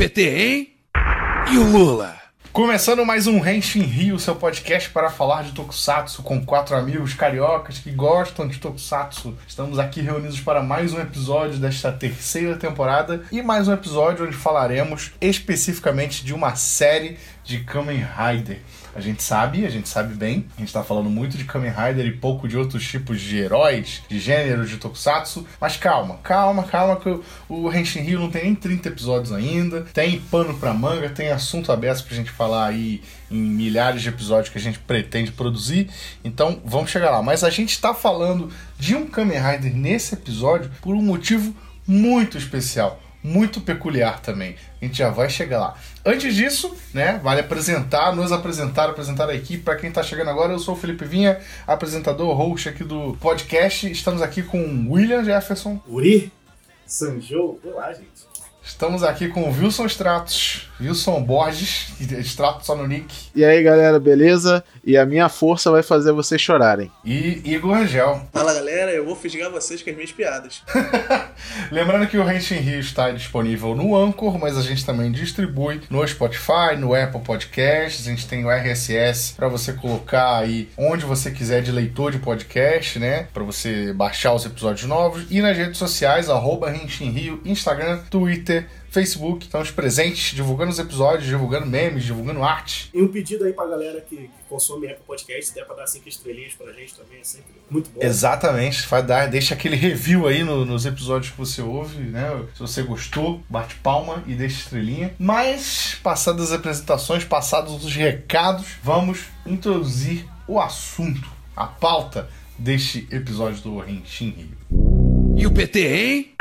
PT, hein? E o Lula? Começando mais um Henshin Rio, seu podcast para falar de Tokusatsu com quatro amigos cariocas que gostam de Tokusatsu. Estamos aqui reunidos para mais um episódio desta terceira temporada e mais um episódio onde falaremos especificamente de uma série de Kamen Rider. A gente sabe, a gente sabe bem, a gente tá falando muito de Kamen Rider e pouco de outros tipos de heróis, de gêneros de Tokusatsu, mas calma, calma, calma que o, Henshin Rio não tem nem 30 episódios ainda, tem pano pra manga, tem assunto aberto pra gente falar aí em milhares de episódios que a gente pretende produzir, então vamos chegar lá. Mas a gente está falando de um Kamen Rider nesse episódio por um motivo muito especial muito peculiar também. A gente já vai chegar lá. Antes disso, né, vale apresentar, nos apresentar, apresentar a equipe. Para quem está chegando agora, eu sou o Felipe Vinha, apresentador, host aqui do podcast. Estamos aqui com William Jefferson. Uri, Sanjou, olá, gente. Estamos aqui com o Wilson Stratos, Wilson Borges, Stratos só no nick. E aí, galera, beleza? E a minha força vai fazer vocês chorarem. E Igor Rangel. Fala, galera, eu vou fisgar vocês com as minhas piadas. Lembrando que o Renshin Rio está disponível no Anchor, mas a gente também distribui no Spotify, no Apple Podcasts, a gente tem o RSS para você colocar aí onde você quiser de leitor de podcast, né? Para você baixar os episódios novos. E nas redes sociais, arroba Renshin Rio, Instagram, Twitter, Facebook, estamos presentes, divulgando os episódios, divulgando memes, divulgando arte. E um pedido aí pra galera que, que consome Apple Podcast, se der pra dar cinco estrelinhas pra gente também, é sempre muito bom. Exatamente, vai dar, deixa aquele review aí no, nos episódios que você ouve, né? Se você gostou, bate palma e deixa estrelinha. Mas, passadas as apresentações, passados os recados, vamos introduzir o assunto, a pauta deste episódio do Renshin Rio. E o PT, hein?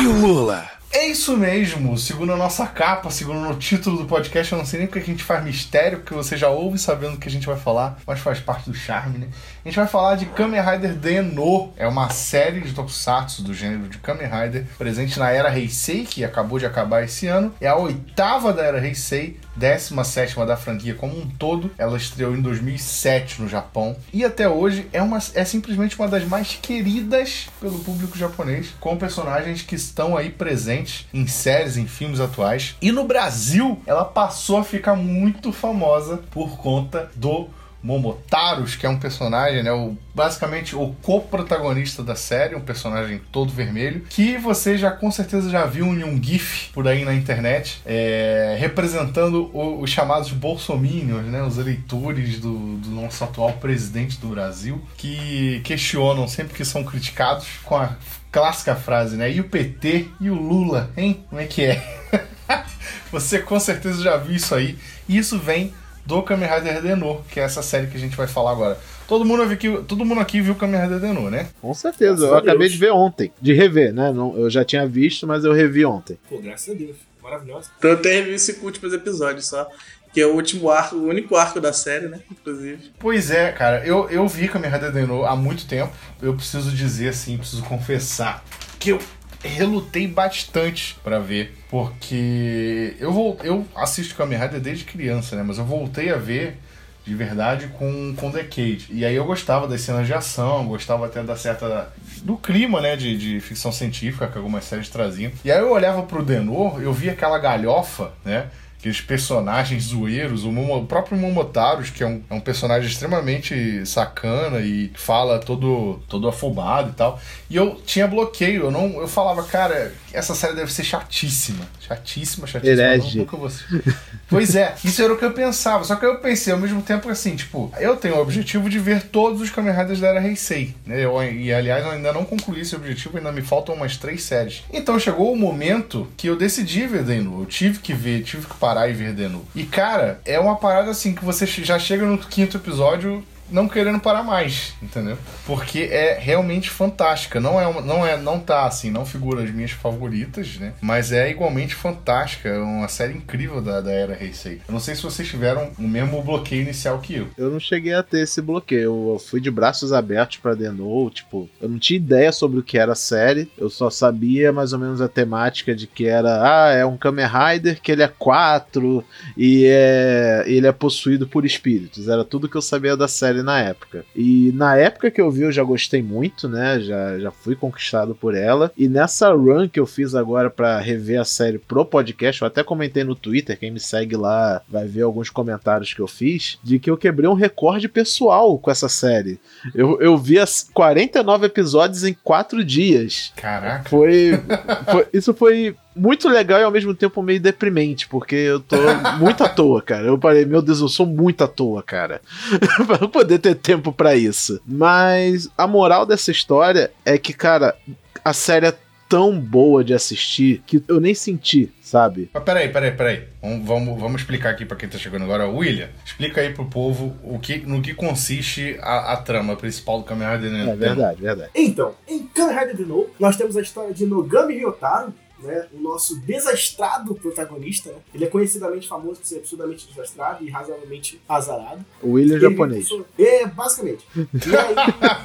E o Lula? É isso mesmo, segundo a nossa capa, segundo o título do podcast, eu não sei nem porque a gente faz mistério, porque você já ouve sabendo o que a gente vai falar, mas faz parte do charme, né? A gente vai falar de Kamen Rider Deno, é uma série de tokusatsu do gênero de Kamen Rider, presente na era Heisei, que acabou de acabar esse ano, é a oitava da era Heisei, 17 da franquia como um todo. Ela estreou em 2007 no Japão e até hoje é, uma, é simplesmente uma das mais queridas pelo público japonês, com personagens que estão aí presentes em séries, em filmes atuais. E no Brasil, ela passou a ficar muito famosa por conta do Momotaros, que é um personagem, né, o, basicamente o co-protagonista da série, um personagem todo vermelho, que você já com certeza já viu em um GIF por aí na internet, é, representando os chamados bolsominions, né, os eleitores do, do nosso atual presidente do Brasil, que questionam sempre que são criticados com a clássica frase, né, e o PT e o Lula, hein? Como é que é? você com certeza já viu isso aí, e isso vem do Kamen Rider Denô, que é essa série que a gente vai falar agora. Todo mundo aqui, todo mundo aqui viu Kamen Rider Denô, né? Com certeza, Graças eu acabei Deus. de ver ontem. De rever, né? Não, eu já tinha visto, mas eu revi ontem. Pô, graças a Deus. Maravilhosa. Então eu até revi esse últimos episódios só. Que é o último arco, o único arco da série, né? Inclusive. Pois é, cara, eu, eu vi Kamen Rider Denô há muito tempo. Eu preciso dizer assim, preciso confessar que eu relutei bastante pra ver, porque eu vou, eu assisto Kamen Rider desde criança, né? Mas eu voltei a ver de verdade com com Decade. E aí eu gostava das cenas de ação, gostava até da certa do clima, né, de, de ficção científica que algumas séries traziam. E aí eu olhava pro Denor, eu via aquela galhofa, né? Aqueles personagens zoeiros, o, Momo- o próprio Momotaros, que é um, é um personagem extremamente sacana e fala todo, todo afobado e tal. E eu tinha bloqueio, eu não. Eu falava, cara, essa série deve ser chatíssima. Chatíssima, chatíssima. Herege. Nunca vou. Pois é, isso era o que eu pensava. Só que eu pensei ao mesmo tempo assim, tipo, eu tenho o objetivo de ver todos os Kamen Riders da era Heisei, né? Eu, e aliás, eu ainda não concluí esse objetivo, ainda me faltam umas três séries. Então chegou o momento que eu decidi ver Denu. Eu tive que ver, tive que parar e ver Denu. E cara, é uma parada assim que você já chega no quinto episódio não querendo parar mais, entendeu? Porque é realmente fantástica. Não é, uma- não é, não tá assim, não figura as minhas favoritas, né? Mas é igualmente fantástica, é uma série incrível da, da era Heisei. Eu não sei se vocês tiveram o mesmo bloqueio inicial que eu. Eu não cheguei a ter esse bloqueio. Eu fui de braços abertos pra Denou. Tipo, eu não tinha ideia sobre o que era a série. Eu só sabia mais ou menos a temática de que era. Ah, é um Kamen Rider que ele é quatro e é, ele é possuído por espíritos. Era tudo que eu sabia da série série na época. E na época que eu vi, eu já gostei muito, né? Já, já fui conquistado por ela. E nessa run que eu fiz agora para rever a série pro podcast, eu até comentei no Twitter, quem me segue lá vai ver alguns comentários que eu fiz, de que eu quebrei um recorde pessoal com essa série. Eu, eu vi as 49 episódios em 4 dias. Caraca. Foi, foi- Isso foi muito legal e ao mesmo tempo meio deprimente, porque eu tô muito à toa, cara. Eu parei, meu Deus, eu sou muito à toa, cara. pra eu poder ter tempo pra isso. Mas a moral dessa história é que, cara, a série é tão boa de assistir que eu nem senti, sabe? Mas peraí, peraí, peraí. Vamos, vamos, vamos explicar aqui pra quem tá chegando agora. William, explica aí pro povo o que, no que consiste a, a trama principal do Kamen Rider Deno. É verdade, verdade. Então, em Kamen Rider de novo, nós temos a história de Nogami Ryotaro, né, o nosso desastrado protagonista. Né? Ele é conhecidamente famoso por ser absurdamente desastrado e razoavelmente azarado. O William Ele japonês. vive- É, basicamente. E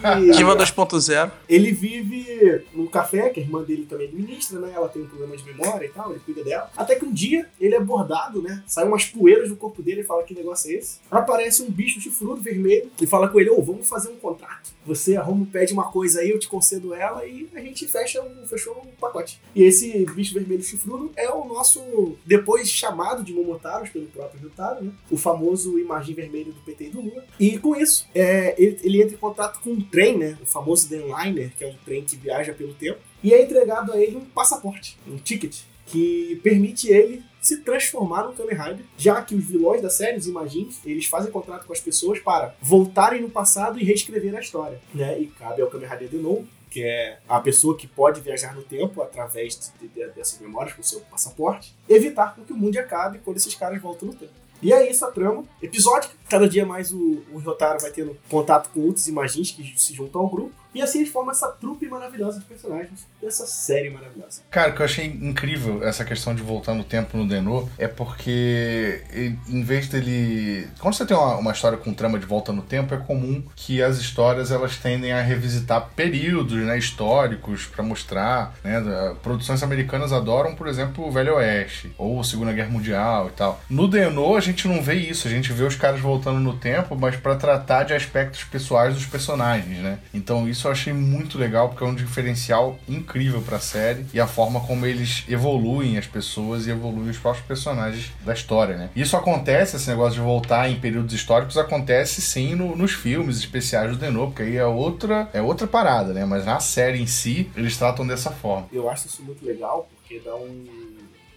aí, Diva 2.0. ele vive num café, que a irmã dele também administra, né? Ela tem um problema de memória e tal, ele cuida dela. Até que um dia ele é bordado, né? Sai umas poeiras do corpo dele e fala: Que negócio é esse? Aparece um bicho chifrudo vermelho e fala com ele: Ô, vamos fazer um contrato. Você arruma, pede uma coisa aí, eu te concedo ela e a gente fecha um, fechou um pacote. E esse bicho vermelho chifrudo é o nosso, depois chamado de Momotaros pelo próprio Ryutaro, né? O famoso imagem vermelho do PT e do Lula. E com isso, é, ele, ele entra em contato com um trem, né? O famoso Denliner, que é um trem que viaja pelo tempo. E é entregado a ele um passaporte, um ticket, que permite ele se transformar num Kamen Rider, já que os vilões da série, os Imagines, eles fazem contrato com as pessoas para voltarem no passado e reescrever a história, né? E cabe ao Kamen Rider de novo, que é a pessoa que pode viajar no tempo através de- de- dessas memórias com seu passaporte, evitar que o mundo acabe quando esses caras voltam no tempo. E é isso a trama episódica. Cada dia mais o, o vai tendo contato com outros Imagines que se juntam ao grupo. E assim eles formam essa trupe maravilhosa de personagens dessa série maravilhosa. Cara, o que eu achei incrível essa questão de voltar no tempo no Denô é porque, ele- em vez dele. Quando você tem uma, uma história com trama de volta no tempo, é comum que as histórias elas tendem a revisitar períodos né, históricos pra mostrar. Né, produções americanas adoram, por exemplo, o Velho Oeste ou a Segunda Guerra Mundial e tal. No Denô, a gente não vê isso, a gente vê os caras voltando no tempo, mas pra tratar de aspectos pessoais dos personagens, né? Então isso eu achei muito legal porque é um diferencial incrível pra série e a forma como eles evoluem as pessoas e evoluem os próprios personagens da história, né? Isso acontece, esse negócio de voltar em períodos históricos acontece sim no- nos filmes especiais do Denô, porque aí é outra, é outra parada, né? Mas na série em si, eles tratam dessa forma. Eu acho isso muito legal porque dá um,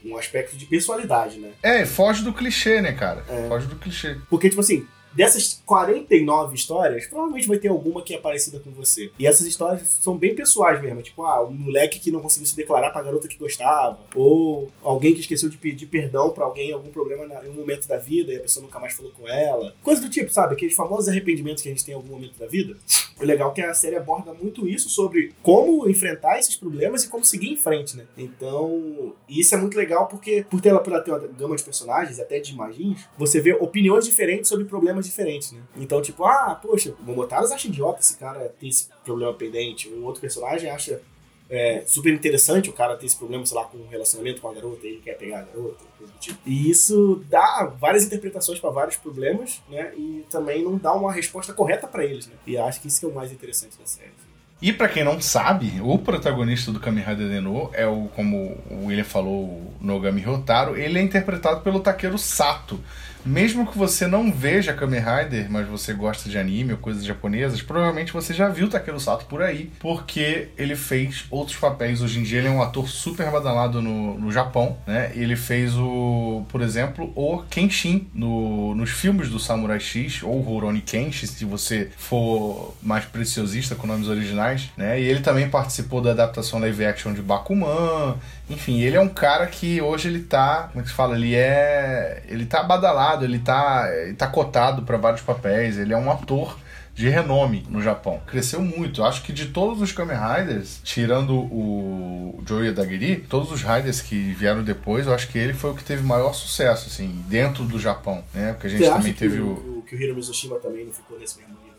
um aspecto de personalidade, né? É, foge do clichê, né, cara? É. Foge do clichê. Porque, tipo assim, dessas 49 histórias, provavelmente vai ter alguma que é parecida com você. E essas histórias são bem pessoais mesmo. Tipo, ah, um moleque que não conseguiu se declarar pra garota que gostava. Ou alguém que esqueceu de pedir perdão pra alguém em algum problema em um momento da vida e a pessoa nunca mais falou com ela. Coisa do tipo, sabe? Aqueles famosos arrependimentos que a gente tem em algum momento da vida. O legal é que a série aborda muito isso sobre como enfrentar esses problemas e como seguir em frente, né? Então, isso é muito legal porque, por ter ela, por ela ter uma gama de personagens, até de imagens, você vê opiniões diferentes sobre problemas diferentes, né? Então, tipo, ah, poxa, o Momotaros acha idiota esse cara ter esse problema pendente. Um outro personagem acha é, super interessante o cara ter esse problema, sei lá, com um relacionamento com a garota ele quer pegar a garota, coisa do tipo. E isso dá várias interpretações para vários problemas, né? E também não dá uma resposta correta para eles, né? E acho que isso que é o mais interessante da série. E pra quem não sabe, o protagonista do Kamen Rider Deno é o, como o William falou, o Nogami Ryotaro, ele é interpretado pelo Takeru Sato. Mesmo que você não veja Kamen Rider, mas você gosta de anime ou coisas japonesas, provavelmente você já viu Takeru Sato por aí, porque ele fez outros papéis. Hoje em dia ele é um ator super badalado no, no Japão, né? Ele fez o, por exemplo, o Kenshin no, nos filmes do Samurai X, ou Rurouni Kenshin, se você for mais preciosista com nomes originais, né? E ele também participou da adaptação live action de Bakuman. Enfim, ele é um cara que hoje ele tá, como é que se fala? Ele é, ele tá badalado, ele tá, ele tá cotado para vários papéis, ele é um ator de renome no Japão. Cresceu muito. Acho que de todos os Kamen Riders, tirando o Joey Adagiri, todos os Riders que vieram depois, eu acho que ele foi o que teve maior sucesso, assim, dentro do Japão, né? Porque a gente Você também teve que o... o, que o Hiro Mizushima também não ficou nesse mesmo nível?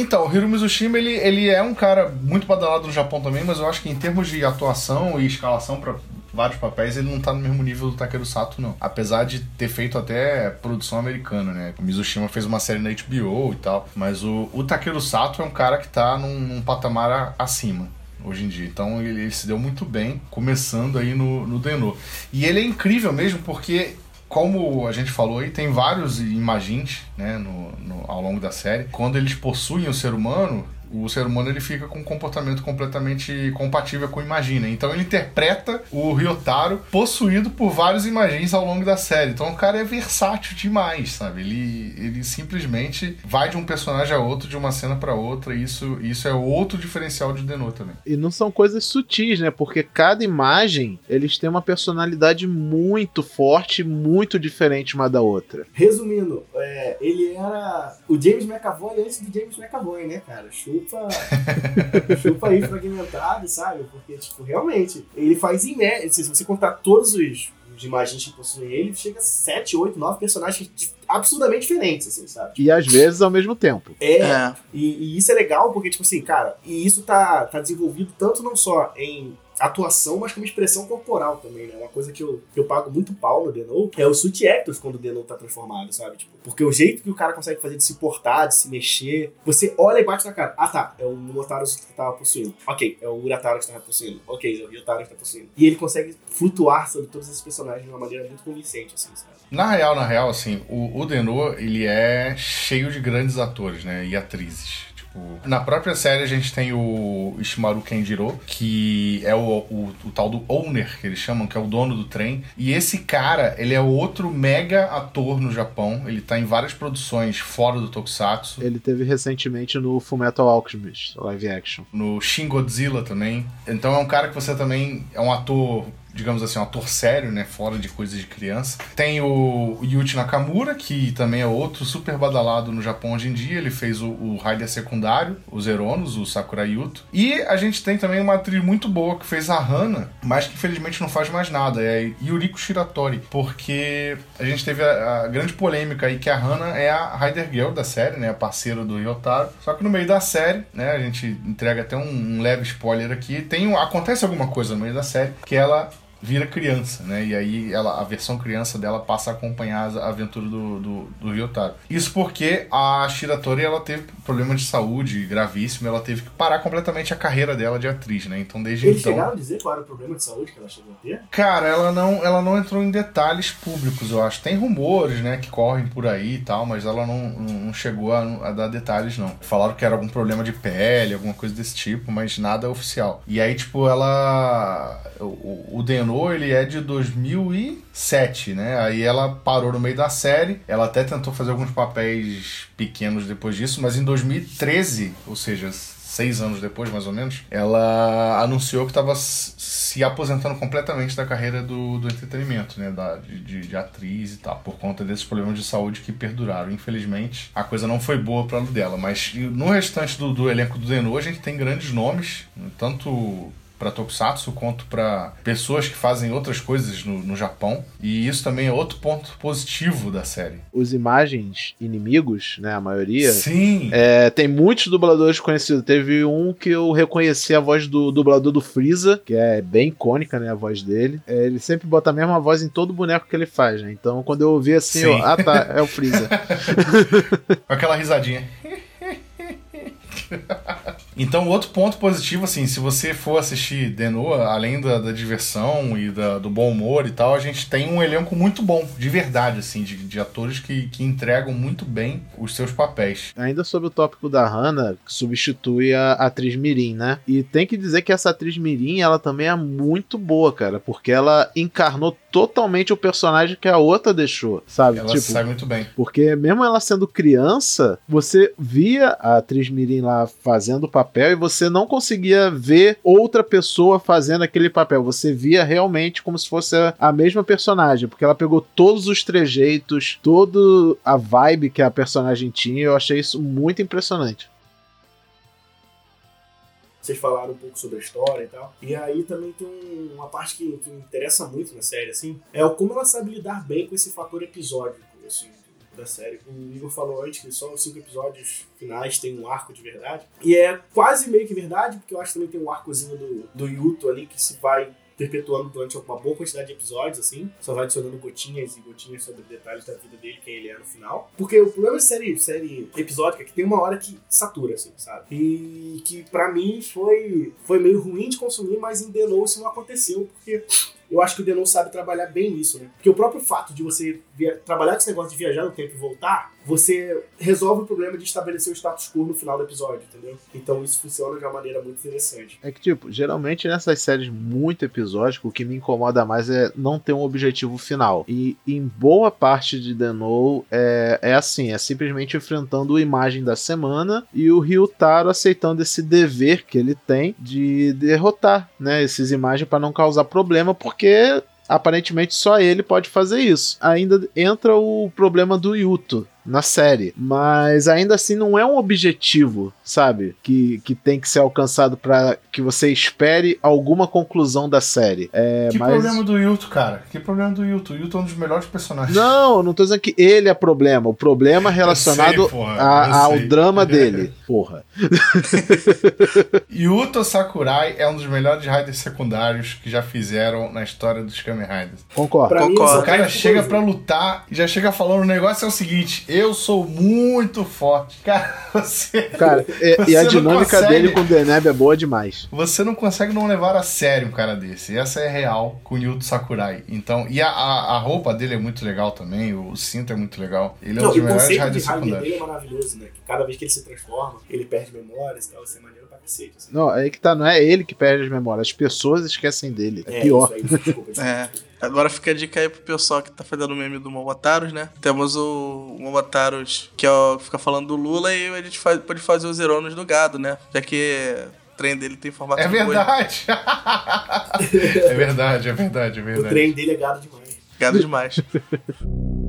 Então, o Hiro Mizushima, ele, ele é um cara muito badalado no Japão também, mas eu acho que em termos de atuação e escalação para vários papéis, ele não tá no mesmo nível do Takeru Sato, não. Apesar de ter feito até produção americana, né? O Mizushima fez uma série na HBO e tal. Mas o, o Takeru Sato é um cara que tá num, num patamar acima hoje em dia. Então ele, ele se deu muito bem, começando aí no, no Denô. E ele é incrível mesmo porque. Como a gente falou aí, tem vários imagins né, no, no- ao longo da série. Quando eles possuem o ser humano, o ser humano ele fica com um comportamento completamente compatível com Imagina. Então ele interpreta o Ryotaro possuído por vários Imagins ao longo da série. Então o cara é versátil demais, sabe? Ele, ele simplesmente vai de um personagem a outro, de uma cena pra outra. E isso, isso é outro diferencial de Denô também. E não são coisas sutis, né? Porque cada imagem, eles têm uma personalidade muito forte, muito diferente uma da outra. Resumindo, é, ele era o James McAvoy antes do James McAvoy, né, cara? Chupa, chupa aí fragmentado, sabe? Porque, tipo, realmente, ele faz em média, se você contar todos os, os imagens que possuem ele, chega a 7, 8, 9 personagens absurdamente diferentes, assim, sabe? E às vezes ao mesmo tempo. É, É. E, e isso é legal porque, tipo assim, cara, e isso tá, tá desenvolvido tanto não só em atuação, mas como expressão corporal também, né? Uma coisa que eu, que eu pago muito pau no Denou é o suit actors quando o Denou tá transformado, sabe? Tipo, porque o jeito que o cara consegue fazer de se portar, de se mexer, você olha e bate na cara. Ah, tá, é o Motaro que tava possuindo. Ok, é o Urataro que tava possuindo. Ok, é o Ryotaro que tá possuindo. E ele consegue flutuar sobre todos esses personagens de uma maneira muito convincente, assim, sabe? Na real, na real, assim, o, o Denô, ele é cheio de grandes atores, né? E atrizes. Tipo, na própria série a gente tem o Ishimaru Kenjiro, que é o, o, o tal do owner, que eles chamam, que é o dono do trem. E esse cara, ele é outro mega ator no Japão. Ele tá em várias produções fora do Tokusatsu. Ele teve recentemente no Fullmetal Alchemist, live action. no Shin Godzilla também. Então é um cara que você também é um ator, digamos assim, um ator sério, né, fora de coisas de criança. Tem o Yuji Nakamura, que também é outro super badalado no Japão hoje em dia. Ele fez o, o Raider secundário, os Zeronos, o Sakura Yuto. E a gente tem também uma atriz muito boa que fez a Hana, mas que infelizmente não faz mais nada. É a Yuriko Shiratori, porque a gente teve a, a grande polêmica aí que a Hana é a Raider Girl da série, né, a parceira do Ryotaro. Só que no meio da série, né, a gente entrega até um, um leve spoiler aqui, tem acontece alguma coisa no meio da série que ela vira criança, né? E aí ela, a versão criança dela passa a acompanhar a aventura do, do, do Ryotaro. Isso porque a Shiratori ela teve problema de saúde gravíssimo, ela teve que parar completamente a carreira dela de atriz, né? Então desde Eles então. chegaram a dizer qual era o problema de saúde que ela chegou a ter? Cara, ela não, ela não entrou em detalhes públicos, eu acho. Tem rumores, né, que correm por aí e tal, mas ela não, não chegou a, a dar detalhes, não. Falaram que era algum problema de pele, alguma coisa desse tipo, mas nada oficial. E aí, tipo, ela. O, o Denô, ele é de 2007, né? Aí ela parou no meio da série. Ela até tentou fazer alguns papéis pequenos depois disso, mas em 2013, ou seja, seis anos depois, mais ou menos, ela anunciou que estava se aposentando completamente da carreira do, do entretenimento, né? Da, de, de- atriz e tal, por conta desses problemas de saúde que perduraram. Infelizmente, a coisa não foi boa para dela. Mas no restante do, do elenco do Denô, a gente tem grandes nomes, tanto para Tokusatsu quanto para pessoas que fazem outras coisas no, no Japão. E isso também é outro ponto positivo da série. Os imagens inimigos, né, a maioria, Sim! É, tem muitos dubladores conhecidos. Teve um que eu reconheci a voz do dublador do Freeza, que é bem icônica, né? A voz dele. É, ele sempre bota a mesma voz em todo boneco que ele faz, né? Então quando eu ouvi assim, Sim. eu, ah tá, é o Freeza. Com aquela risadinha. Então, outro ponto positivo, assim, se você for assistir Denoa, além da, da diversão e da- do bom humor e tal, a gente tem um elenco muito bom, de verdade, assim, de, de atores que, que entregam muito bem os seus papéis. Ainda sobre o tópico da Hannah, que substitui a atriz Mirim, né? E tem que dizer que essa atriz Mirim, ela também é muito boa, cara, porque ela encarnou totalmente o personagem que a outra deixou, sabe? Ela tipo, sai muito bem. Porque mesmo ela sendo criança, você via a atriz Mirim lá fazendo o papel e você não conseguia ver outra pessoa fazendo aquele papel. Você via realmente como se fosse a- mesma personagem, porque ela pegou todos os trejeitos, toda a vibe que a personagem tinha. Eu achei isso muito impressionante. Vocês falaram um pouco sobre a história e tal. E aí também tem um- uma parte que, que me interessa muito na série, assim, é como ela sabe lidar bem com esse fator episódico, assim, da série. O Igor falou antes que só os cinco episódios finais tem um arco de verdade. E é quase meio que verdade, porque eu acho que também tem um arcozinho do, do Yuto ali que se vai perpetuando durante uma boa quantidade de episódios, assim. Só vai adicionando gotinhas e gotinhas sobre detalhes da vida dele, quem ele é no final. Porque o problema de série, série episódica é que tem uma hora que satura, assim, sabe? E que pra mim foi, foi meio ruim de consumir, mas Know isso não aconteceu, porque eu acho que o Denon sabe trabalhar bem isso, né? Porque o próprio fato de você trabalhar com esse negócio de viajar no tempo e voltar, você resolve o problema de estabelecer o status quo no final do episódio, entendeu? Então isso funciona de uma maneira muito interessante. É que, tipo, geralmente nessas séries muito episódicas, o que me incomoda mais é não ter um objetivo final. E em boa parte de Know é, é assim, é simplesmente enfrentando a imagem da semana e o Ryutaro aceitando esse dever que ele tem de derrotar, né, esses imagens para não causar problema, porque aparentemente só ele pode fazer isso. Ainda entra o problema do Yuto na série, mas ainda assim não é um objetivo, sabe? Que, que tem que ser alcançado para que você espere alguma conclusão da série. É, que mas... problema do Yuto, cara? Que problema do Yuto? O Yuto é um dos melhores personagens. Não, não tô dizendo que ele é problema. O problema é relacionado sei, porra, a- ao drama dele. Porra. Yuto Sakurai é um dos melhores riders secundários que já fizeram na história dos Kamen Riders. Concordo. Pra mim, Concordo. só O cara chega pra lutar e já chega falando: o negócio é o seguinte, eu sou muito forte. Cara, você. Cara, e, Você e a dinâmica consegue. dele com o Deneb é boa demais. Você não consegue não levar a sério um cara desse. Essa é real com o Yuto Sakurai. Então, e a, a, a roupa dele é muito legal também, o cinto é muito legal. Ele é um dos o melhores conceito de riders Rider secundários. dele é maravilhoso, né? Que cada vez que ele se transforma, ele perde memórias e tal, isso é maneiro cacete. Assim. Não, aí que tá, não é ele que perde as memórias, as pessoas esquecem dele. É, É, pior. isso aí, desculpa, desculpa. É. Agora fica a dica aí pro pessoal que tá fazendo o meme do Momotaros, né? Temos o Momotaros que é o, fica falando do Lula e a gente faz, pode fazer os Eronos do gado, né? Já que o trem dele tem formato É de verdade. é verdade, é verdade, é O verdade. trem dele é gado demais. Gado demais.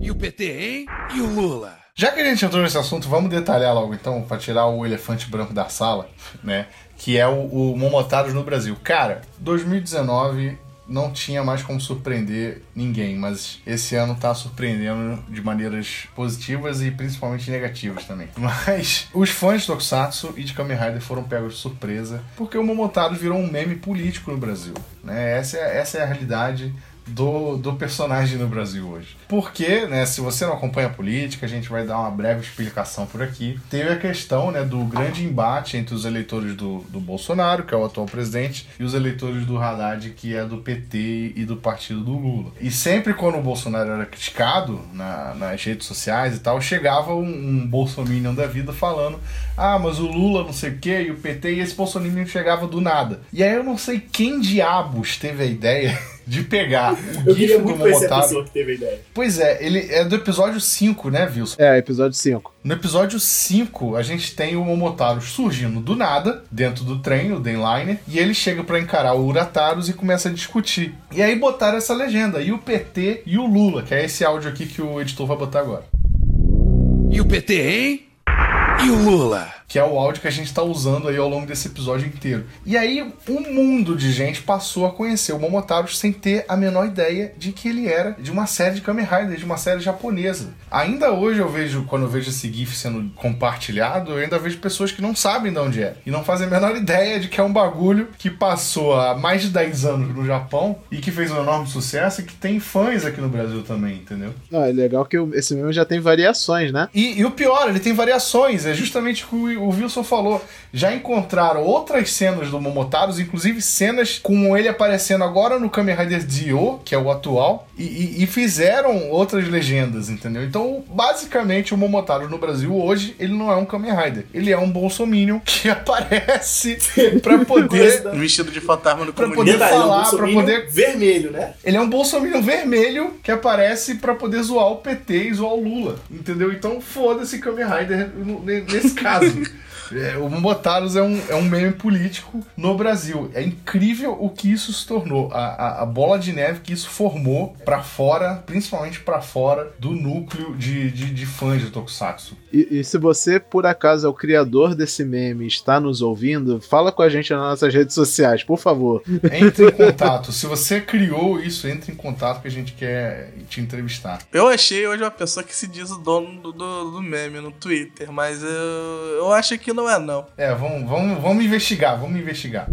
E o PT, hein? E o Lula? Já que a gente entrou nesse assunto, vamos detalhar logo então, pra tirar o elefante branco da sala, né? Que é o, o Momotaros no Brasil. Cara, 2019 não tinha mais como surpreender ninguém, mas esse ano tá surpreendendo de maneiras positivas e principalmente negativas também. Mas os fãs de Tokusatsu e de Kamen Rider foram pegos de surpresa, porque o Momotaros virou um meme político no Brasil, né? Essa é, essa é a realidade do, do personagem no Brasil hoje. Porque, né, se você não acompanha a política, a gente vai dar uma breve explicação por aqui. Teve a questão né, do grande embate entre os eleitores do, do Bolsonaro, que é o atual presidente, e os eleitores do Haddad, que é do PT e do partido do Lula. E sempre quando o Bolsonaro era criticado na- nas redes sociais e tal, chegava um, um bolsominion da vida falando ah, mas o Lula não sei o que, e o PT, e esse bolsominion chegava do nada. E aí eu não sei quem diabos teve a ideia de pegar o Eu gif do Momotaro. pessoa que teve a ideia. Pois é, ele é do episódio 5, né, Wilson? É, episódio 5. No episódio 5, a gente tem o Momotaro surgindo do nada, dentro do trem, o Denliner, e ele chega pra encarar o Urataros e começa a discutir. E aí botaram essa legenda, e o PT e o Lula, que é esse áudio aqui que o editor vai botar agora. E o PT, hein? E o Lula? Que é o áudio que a gente está usando aí ao longo desse episódio inteiro. E aí, um mundo de gente passou a conhecer o Momotaro sem ter a menor ideia de que ele era de uma série de Kamen Rider, de uma série japonesa. Ainda hoje eu vejo, quando eu vejo esse GIF sendo compartilhado, eu ainda vejo pessoas que não sabem de onde é. E não fazem a menor ideia de que é um bagulho que passou há mais de 10 anos no Japão e que fez um enorme sucesso e que tem fãs aqui no Brasil também, entendeu? Não, é legal que esse meme já tem variações, né? E, e o pior, ele tem variações, é justamente o o, Wilson falou. Já encontraram outras cenas do Momotaros, inclusive cenas com ele aparecendo agora no Kamen Rider Dio, que é o atual, e, e- e fizeram outras legendas, entendeu? Então, basicamente, o Momotaros no Brasil hoje, ele não é um Kamen Rider, ele é um Bolsominion que aparece pra poder. Vestido de fantasma no Pra poder Detalhe, é um falar, pra poder- vermelho, né? Ele é um bolsominion vermelho que aparece pra poder zoar o PT e zoar o Lula. Entendeu? Então foda-se Kamen Rider nesse caso. É, o Momotaros é um, é um meme político no Brasil. É incrível o que isso se tornou. A, a, a bola de neve que isso formou pra fora, principalmente pra fora do núcleo de, de, de fãs de Tokusatsu. E, e se você, por acaso, é o criador desse meme e está nos ouvindo, fala com a gente nas nossas redes sociais, por favor. Entre em contato. Se você criou isso, entre em contato que a gente quer te entrevistar. Eu achei hoje uma pessoa que se diz o dono do, do, do meme no Twitter, mas eu, eu acho que não é não. É, vamos, vamos, vamos investigar, vamos investigar.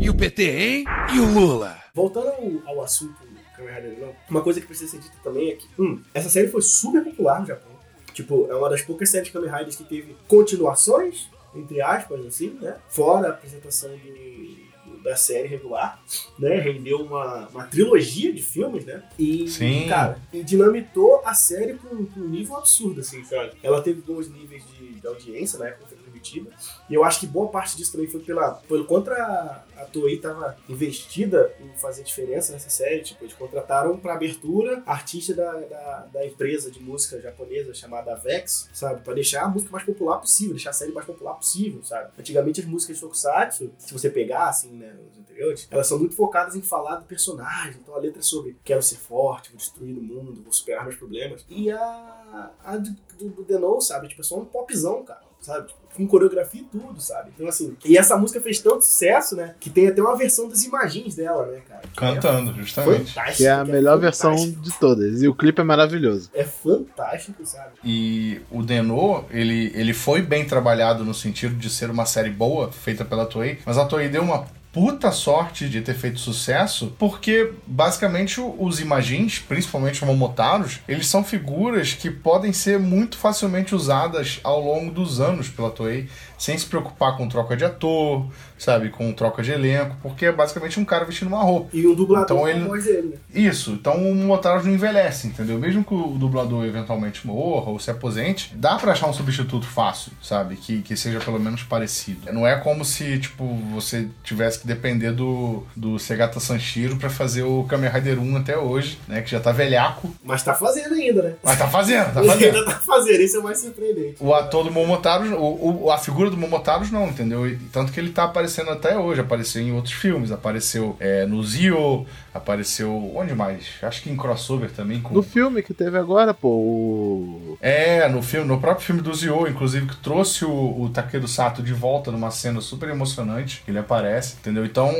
E o PT, hein? E o Lula? Voltando ao, ao assunto Kamen Rider não, uma coisa que precisa ser dita também é que, um, essa série foi super popular no Japão. Tipo, é uma das poucas séries de Kamen Riders que teve continuações, entre aspas, assim, né? Fora a apresentação do- da série regular, né? Rendeu uma, uma trilogia de filmes, né? E, Sim. cara, e dinamitou a série com, com um nível absurdo, assim, sabe? Ela teve bons níveis de, de audiência na época que foi transmitida. E eu acho que boa parte disso também foi pela, pelo quanto a, a Toei tava investida em fazer diferença nessa série. Tipo, eles contrataram pra abertura artista da, da, da empresa de música japonesa chamada Vex, sabe? Pra deixar a música mais popular possível, deixar a série mais popular possível, sabe? Antigamente as músicas de Tokusatsu, se você pegar, assim, né, os anteriores, elas são muito focadas em falar do personagem. Então a letra é sobre quero ser forte, vou destruir o mundo, vou superar meus problemas. E a, a do, do, do The No, sabe? Tipo, é só um popzão, cara. Sabe? Tipo, com coreografia e tudo, sabe? Então, assim. E essa música fez tanto sucesso, né? Que tem até uma versão das imagens dela, né, cara? Cantando, É justamente. Que é a melhor versão fantástico. de todas. E o clipe é maravilhoso. É fantástico, sabe? E o Denô, ele, ele foi bem trabalhado no sentido de ser uma série boa, feita pela Toei, mas a Toei deu uma puta sorte de ter feito sucesso, porque basicamente os imagins, principalmente os Momotaros, eles são figuras que podem ser muito facilmente usadas ao longo dos anos pela Toei, sem se preocupar com troca de ator, sabe, com troca de elenco, porque é basicamente um cara vestindo uma roupa. E um dublador Então ele- né? Isso, então o Motaros não envelhece, entendeu? Mesmo que o dublador eventualmente morra ou se aposente, dá pra achar um substituto fácil, sabe? Que, que seja pelo menos parecido. Não é como se, tipo, você tivesse que depender do, do Segata Sanshiro pra fazer o Kamen Rider 1 até hoje, né? Que já tá velhaco, Mas tá fazendo ainda, né? mas tá fazendo, tá Ele fazendo. ainda tá fazendo, isso é mais surpreendente. O ator do Momotaros, o, o- a figura do Momotaros não, entendeu? E tanto que ele tá aparecendo até hoje, apareceu em outros filmes, apareceu é, no Zio, apareceu onde mais? Acho que em crossover também com No filme que teve agora, pô, o. É, no filme, no próprio filme do Zio, inclusive, que trouxe o, o Takeru Sato de volta numa cena super emocionante, que ele aparece, entendeu? Então,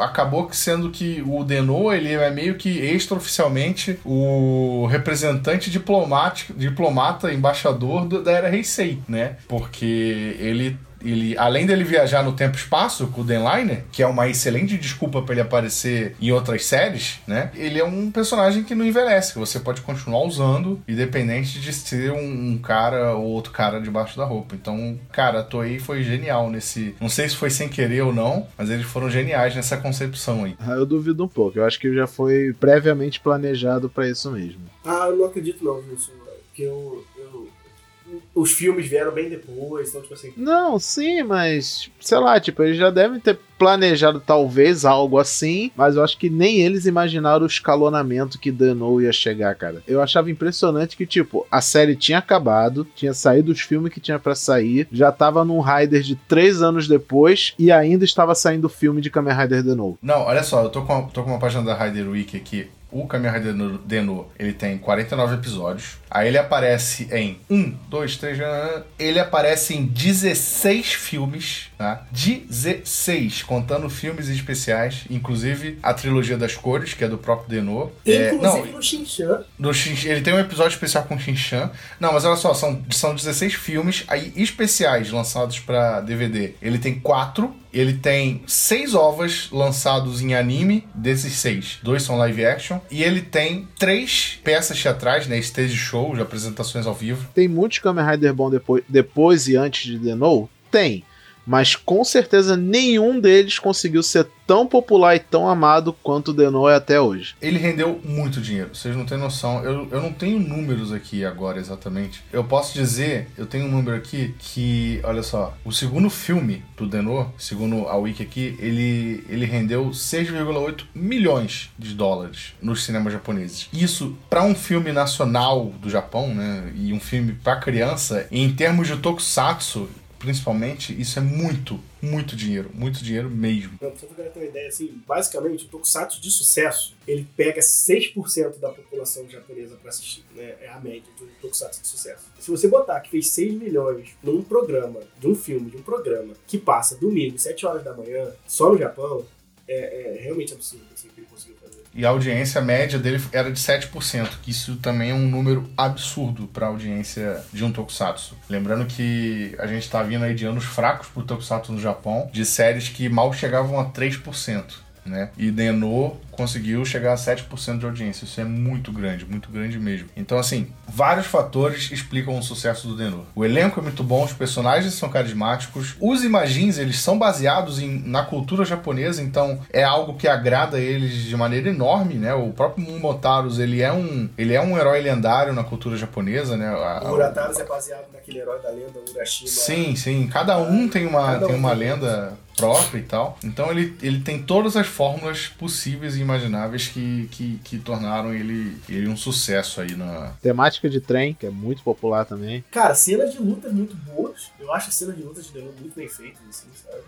acabou que sendo que o Denô, ele é meio que extraoficialmente o representante diplomático, diplomata, embaixador do- da era Heisei, né? Porque ele ele, além dele viajar no tempo e espaço com o Denliner, que é uma excelente desculpa pra ele aparecer em outras séries, né? Ele é um personagem que não envelhece, que você pode continuar usando, independente de ser um, um cara ou outro cara debaixo da roupa. Então, cara, a Toei foi genial nesse. Não sei se foi sem querer ou não, mas eles foram geniais nessa concepção aí. Ah, Eu duvido um pouco. Eu acho que já foi previamente planejado pra isso mesmo. Ah, eu não acredito não, Wilson. Porque eu, eu- Os filmes vieram bem depois, então, tipo assim. Não, sim, mas sei lá, tipo, eles já devem ter planejado talvez algo assim, mas eu acho que nem eles imaginaram o escalonamento que Danou ia chegar, cara. Eu achava impressionante que, tipo, a série tinha acabado, tinha saído os filmes que tinha pra sair, já tava num Rider de três anos depois e ainda estava saindo o filme de Kamen Rider Danou. Não, olha só, eu tô com, tô com uma página da Rider Wiki aqui. O Kamen Rider no- Deno, ele tem 49 episódios. Aí ele aparece em 1, 2, 3, ele aparece em 16 filmes, tá? 16, contando filmes especiais, inclusive a trilogia das cores, que é do próprio Deno. É, não, Inclusive no Shinchan. no Shin- ele tem um episódio especial com Shinchan. Não, mas olha só, são, são 16 filmes aí especiais lançados pra DVD. Ele tem quatro. Ele tem seis ovas lançados em anime, desses seis. Dois são live action. E ele tem três peças teatrais, né? Stage show, de apresentações ao vivo. Tem muitos Kamen Rider bom depois, depois e antes de Denou? Tem. Mas com certeza nenhum deles conseguiu ser tão popular e tão amado quanto o Denou é até hoje. Ele rendeu muito dinheiro, vocês não têm noção. Eu, eu não tenho números aqui agora exatamente. Eu posso dizer, eu tenho um número aqui que, olha só, o segundo filme do Denô, segundo a Wiki aqui, ele, ele rendeu 6,8 milhões de dólares nos cinemas japoneses. Isso para um filme nacional do Japão, né? E um filme para criança, em termos de tokusatsu, principalmente, isso é muito, muito dinheiro, muito dinheiro mesmo. Não, pra você ter uma ideia, assim, basicamente, o Tokusatsu de sucesso, ele pega 6% da população japonesa pra assistir, né? É a média do Tokusatsu de sucesso. Se você botar que fez 6 milhões num programa, de um filme, de um programa, que passa domingo, 7 horas da manhã, só no Japão, é, é realmente absurdo, assim, que ele conseguiu. E a audiência média dele era de 7%, que isso também é um número absurdo para a audiência de um tokusatsu. Lembrando que a gente tá vindo aí de anos fracos pro tokusatsu no Japão, de séries que mal chegavam a 3%. Né? E Denô conseguiu chegar a 7% de audiência. Isso é muito grande, muito grande mesmo. Então, assim, vários fatores explicam o sucesso do Denô. O elenco é muito bom, os personagens são carismáticos, os imagins, eles são baseados em, na cultura japonesa, então é algo que agrada eles de maneira enorme, né? O próprio Momotaros, ele é um, ele é um herói lendário na cultura japonesa, né? A, O Urataros é baseado naquele herói da lenda Urashima. Sim, sim. Cada um tem uma, Cada tem um uma lenda própria e tal. Então ele, ele tem todas as fórmulas possíveis e imagináveis que, que, que tornaram ele, ele um sucesso aí na. Temática de trem, que é muito popular também. Cara, cenas de lutas muito boas. Eu acho a cena de lutas de Denô muito bem feitas, assim, sabe?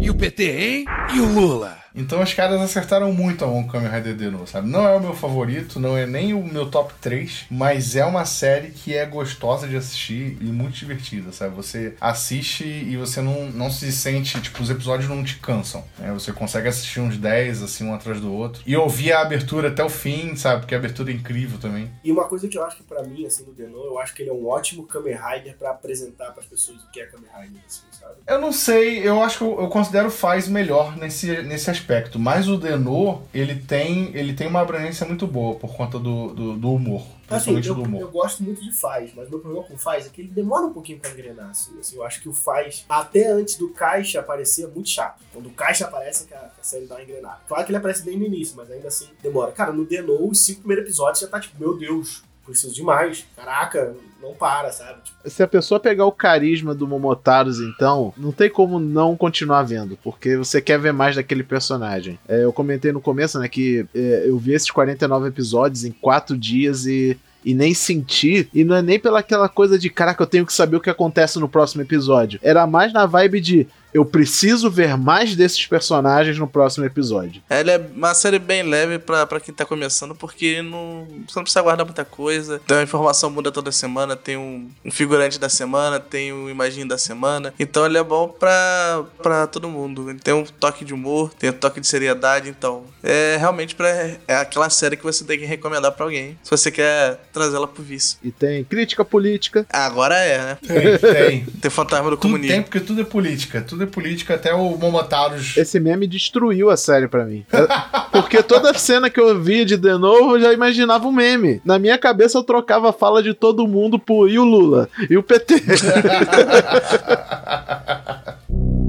E o PT, hein? E o Lula? Então os caras acertaram muito a One Kamen Rider Deno, sabe? Não é o meu favorito, não é nem o meu top 3, mas é uma série que é gostosa de assistir e muito divertida, sabe? Você assiste e você não, não se sente, tipo, os episódios não te cansam, né? Você consegue assistir uns 10, assim, um atrás do outro. E ouvir a abertura até o fim, sabe? Porque a abertura é incrível também. E uma coisa que eu acho que pra mim, assim, no Denô, eu acho que ele é um ótimo Kamen Rider pra apresentar pras pessoas o que é Kamen Rider, assim, sabe? Eu não sei, eu acho que eu, eu considero o Faz melhor nesse, nesse aspecto, mas o Denô, ele tem, ele tem uma abrangência muito boa por conta do, do, do humor, Assim, eu, do humor. eu gosto muito de Faz, mas meu problema com o Faz é que ele demora um pouquinho pra engrenar, assim, assim, eu acho que o Faz, até antes do Caixa aparecer, é muito chato. Quando o Caixa aparece, que a, que a série dá uma engrenada. Claro que ele aparece bem no início, mas ainda assim demora. Cara, no Denô, os cinco primeiros episódios já tá tipo, meu Deus, preciso demais. Caraca, não para, sabe? Tipo, Se a pessoa pegar o carisma do Momotaros, então, não tem como não continuar vendo, porque você quer ver mais daquele personagem. É, eu comentei no começo, né, que é, eu vi esses 49 episódios em 4 dias e. E nem senti, e não é nem pela aquela coisa de caraca, eu tenho que saber o que acontece no próximo episódio. Era mais na vibe de eu preciso ver mais desses personagens no próximo episódio. Ela é uma série bem leve pra, pra quem tá começando, porque não, você não precisa guardar muita coisa. Então a informação muda toda semana, tem um, um figurante da semana, tem um imagem da semana. Então ele é bom pra, pra todo mundo. Ele tem um toque de humor, tem um toque de seriedade, então é realmente pra, é aquela série que você tem que recomendar pra alguém, se você quer trazê-la pro vício. E tem crítica política. Agora é, né? Tem, tem. Tem fantasma do Tudo tem, comunismo. porque tudo é política. Tudo é política, até o Momotaros. Esse meme destruiu a série pra mim. É- Porque toda cena que eu via de de novo, eu já imaginava um meme. Na minha cabeça eu trocava a fala de todo mundo por e o Lula? E o PT?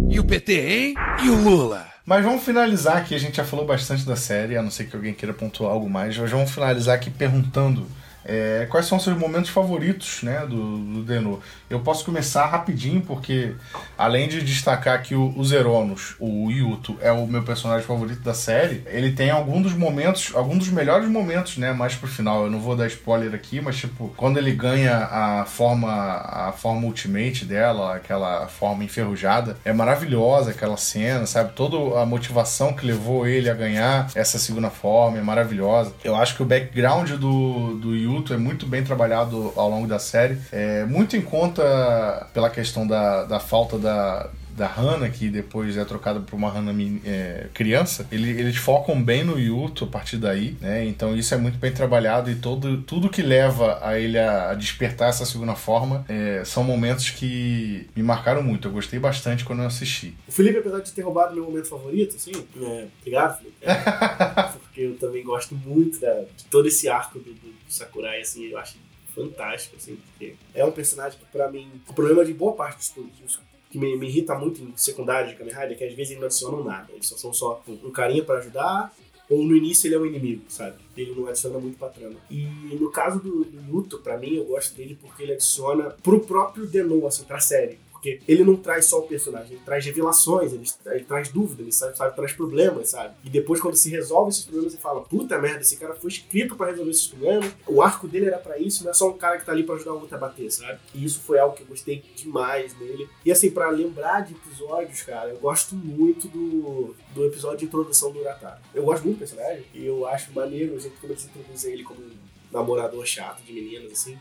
E o PT, hein? E o Lula? Mas vamos finalizar aqui. A gente já falou bastante da série, a não ser que alguém queira pontuar algo mais. Mas vamos finalizar aqui perguntando é, quais são seus momentos favoritos né, do, do Denô. Eu posso começar rapidinho, porque além de destacar aqui o, os Zeronos, o Yuto é o meu personagem favorito da série, ele tem alguns dos momentos, alguns dos melhores momentos, né, mais pro final. Eu não vou dar spoiler aqui, mas tipo, quando ele ganha a forma, a forma ultimate dela, aquela forma enferrujada, é maravilhosa aquela cena, sabe? Toda a motivação que levou ele a ganhar essa segunda forma é maravilhosa. Eu acho que o background do, do Yuto é muito bem trabalhado ao longo da série, é muito em conta pela questão da, da falta da, da Hana, que depois é trocada por uma Hana é, criança, ele, eles focam bem no Yuto a partir daí, né? Então isso é muito bem trabalhado e todo, tudo que leva a ele a, a despertar essa segunda forma é, são momentos que me marcaram muito. Eu gostei bastante quando eu assisti. O Felipe, apesar de ter roubado meu momento favorito, assim, é, obrigado, Felipe. Eu também gosto muito da- de todo esse arco do, do Sakurai, assim, eu acho fantástico, assim, porque é um personagem que, pra mim, o problema de boa parte dos produtos que me, me irrita muito em secundário de Kamen Rider é que às vezes eles não adicionam nada, eles só são só um, carinha pra ajudar, ou no início ele é um inimigo, sabe? Ele não adiciona muito pra trama. E no caso do, do Yuto, pra mim, eu gosto dele porque ele adiciona pro próprio Denon, assim, pra série. Porque ele não traz só o personagem, ele traz revelações, ele, ele traz dúvidas, ele sabe, sabe, traz problemas, sabe? E depois, quando se resolve esses problemas, você fala: puta merda, esse cara foi escrito pra resolver esses problemas. O arco dele era pra isso, não é só um cara que tá ali pra ajudar o outro a bater, sabe? E isso foi algo que eu gostei demais dele. E assim, pra lembrar de episódios, cara, eu gosto muito do, do episódio de introdução do Urataro. Eu gosto muito do personagem e eu acho maneiro o jeito como eles introduzem ele como um namorador chato de meninas, assim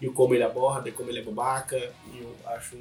e como ele aborda, e como ele é babaca, e eu acho.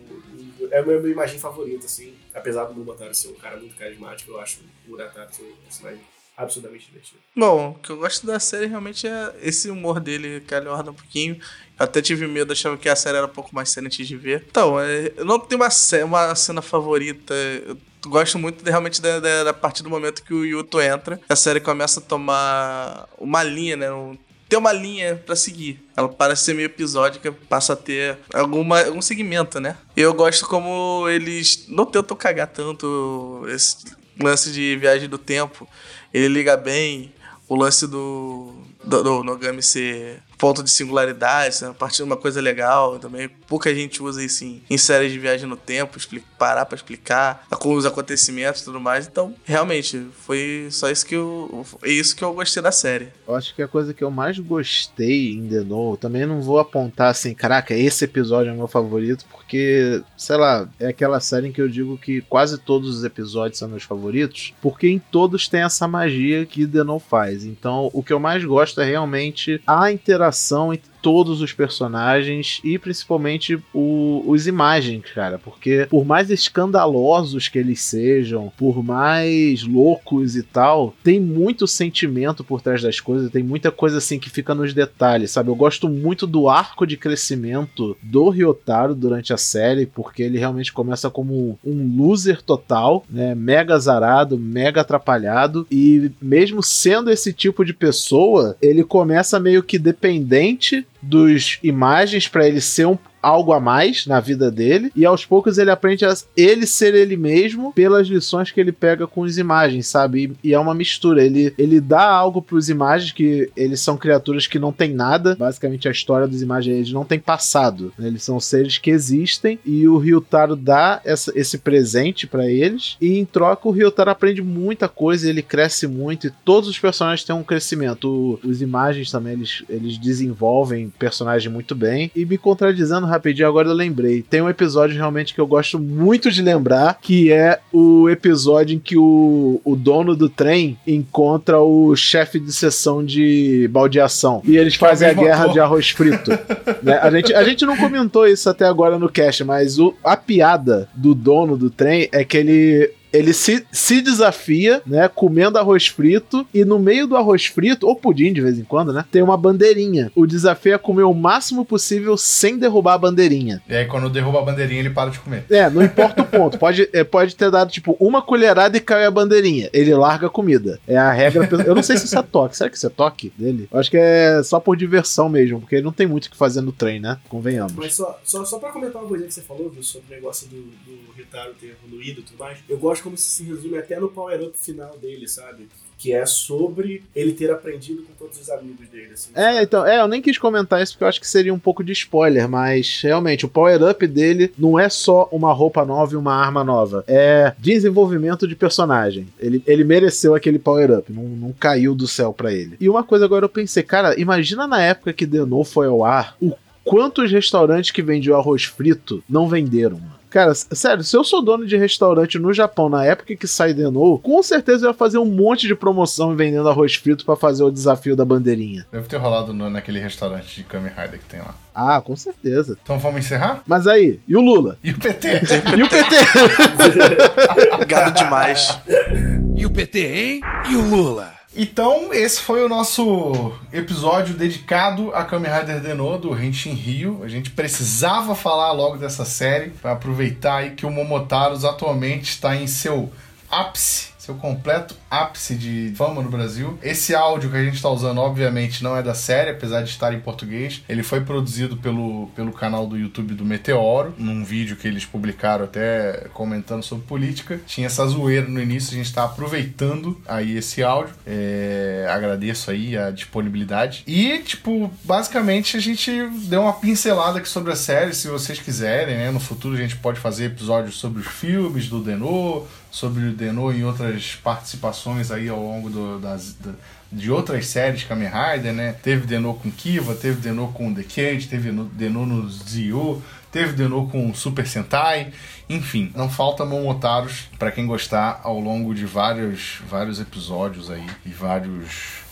É a minha imagem favorita, assim. Apesar do Mubatara ser um cara muito carismático, eu acho o Muratara ser um personagem absurdamente divertido. Bom, o que eu gosto da série realmente é esse humor dele, que ele orna um pouquinho. Eu até tive medo, achava que a série era um pouco mais séria antes de ver. Então, é, eu não tenho uma, ce- uma cena favorita. Eu gosto muito de, realmente da, da, da partir do momento que o Yuto entra, a série começa a tomar uma linha, né? Um, ter uma linha para seguir. Ela parece ser meio episódica, passa a ter alguma, algum segmento, né? Eu gosto como eles não tentam cagar tanto esse lance de viagem do tempo. Ele liga bem o lance do, do, do Nogami ser ponto de singularidade, né? a partir de uma coisa legal também. Pouca gente usa isso em, em séries de viagem no tempo, explica, parar para explicar os acontecimentos e tudo mais. Então, realmente, foi só isso que eu. É isso que eu gostei da série. Eu acho que a coisa que eu mais gostei em The No, também não vou apontar assim, caraca, esse episódio é meu favorito, porque, sei lá, é aquela série em que eu digo que quase todos os episódios são meus favoritos, porque em todos tem essa magia que The No faz. Então, o que eu mais gosto é realmente a interação interação entre todos os personagens e principalmente o, os imagens, cara. Porque por mais escandalosos que eles sejam, por mais loucos e tal, tem muito sentimento por trás das coisas, tem muita coisa assim que fica nos detalhes, sabe? Eu gosto muito do arco de crescimento do Ryotaro durante a série, porque ele realmente começa como um loser total, né? Mega zarado, mega atrapalhado e mesmo sendo esse tipo de pessoa, ele começa meio que dependente dos imagens para ele ser um algo a mais na vida dele e aos poucos ele aprende a ele ser ele mesmo pelas lições que ele pega com as imagens, sabe? E, e é uma mistura. Ele, ele dá algo para os imagens que eles são criaturas que não tem nada. Basicamente a história dos imagens eles não tem passado. Né? Eles são seres que existem e o Ryutaro dá essa, esse presente para eles e em troca o Ryutaro aprende muita coisa, ele cresce muito e todos os personagens têm um crescimento. O, os imagens também eles, eles desenvolvem personagem muito bem e me contradizendo rapidinho, agora eu lembrei. Tem um episódio realmente que eu gosto muito de lembrar, que é o episódio em que o, o dono do trem encontra o chefe de sessão de baldeação. E eles fazem a guerra de arroz frito. né? a, gente, a gente não comentou isso até agora no cast, mas o, a piada do dono do trem é que ele ele se, se desafia, né, comendo arroz frito, e no meio do arroz frito, ou pudim de vez em quando, né, tem uma bandeirinha. O desafio é comer o máximo possível sem derrubar a bandeirinha. E aí, quando derruba a bandeirinha, ele para de comer. É, não importa o ponto. Pode, é, pode ter dado, tipo, uma colherada e caiu a bandeirinha. Ele larga a comida. É a regra. Eu não sei se isso é toque. Será que isso é toque dele? Eu acho que é só por diversão mesmo, porque ele não tem muito o que fazer no trem, né? Convenhamos. Mas só, só, só pra comentar uma coisa que você falou, viu, sobre o negócio do, do Ritaro ter evoluído e tudo mais, eu gosto como isso se resume até no power-up final dele, sabe? Que é sobre ele ter aprendido com todos os amigos dele. Assim, é, então, é, eu nem quis comentar isso porque eu acho que seria um pouco de spoiler, mas realmente o power-up dele não é só uma roupa nova e uma arma nova. É desenvolvimento de personagem. Ele, ele mereceu aquele power-up, não, não caiu do céu para ele. E uma coisa agora eu pensei, cara, imagina na época que Denou foi ao ar, o quantos restaurantes que vendiam arroz frito não venderam, mano. Cara, sério, se eu sou dono de restaurante no Japão na época que sai Denou, com certeza eu ia fazer um monte de promoção vendendo arroz frito para fazer o desafio da bandeirinha. Deve ter rolado no, naquele restaurante de Kamen Rider que tem lá. Ah, com certeza. Então vamos encerrar? Mas aí, e o Lula? E o PT? e o PT? Gado demais. E o PT, hein? E o Lula? Então, esse foi o nosso episódio dedicado a Kamen Rider Deno do Henshin Rio. A gente precisava falar logo dessa série para aproveitar aí que o Momotaros atualmente está em seu ápice seu completo ápice de fama no Brasil. Esse áudio que a gente está usando, obviamente, não é da série, apesar de estar em português. Ele foi produzido pelo, pelo canal do YouTube do Meteoro, num vídeo que eles publicaram até comentando sobre política. Tinha essa zoeira no início, a gente está aproveitando aí esse áudio. É, agradeço aí a disponibilidade. E, tipo, basicamente a gente deu uma pincelada aqui sobre a série, se vocês quiserem, né? No futuro a gente pode fazer episódios sobre os filmes do Denô, sobre o Denô em outras participações aí ao longo do, das, de outras séries Kamen Rider, né? Teve Denô com Kiva, teve Denô com The Cage, teve Denô no Zio, teve Denô com Super Sentai, enfim, não falta Momotaros para quem gostar ao longo de vários, vários episódios aí e vários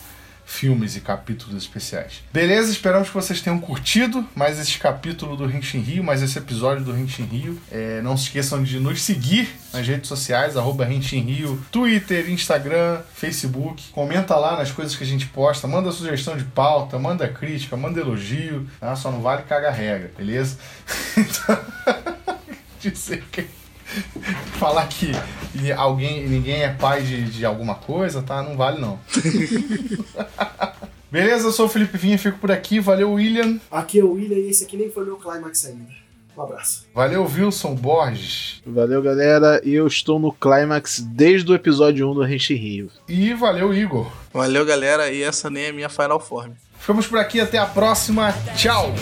filmes e capítulos especiais. Beleza? Esperamos que vocês tenham curtido mais esse capítulo do Henshin Rio, mais esse episódio do Henshin Rio. É, não se esqueçam de nos seguir nas redes sociais, arroba Rio, Twitter, Instagram, Facebook. Comenta lá nas coisas que a gente posta, manda sugestão de pauta, manda crítica, manda elogio, tá? Só não vale cagar regra, beleza? Então, dizer que Falar que alguém, ninguém é pai de, de alguma coisa, tá? Não vale não. Beleza, eu sou o Felipe Vinha, fico por aqui. Valeu, William. Aqui é o William e esse aqui nem foi meu climax ainda. Um abraço. Valeu, Wilson Borges. Valeu, galera. E eu estou no Climax desde o episódio 1 do Rente Rio. E valeu, Igor. Valeu, galera. E essa nem é minha Final Form. Ficamos por aqui. Até a próxima. Tchau.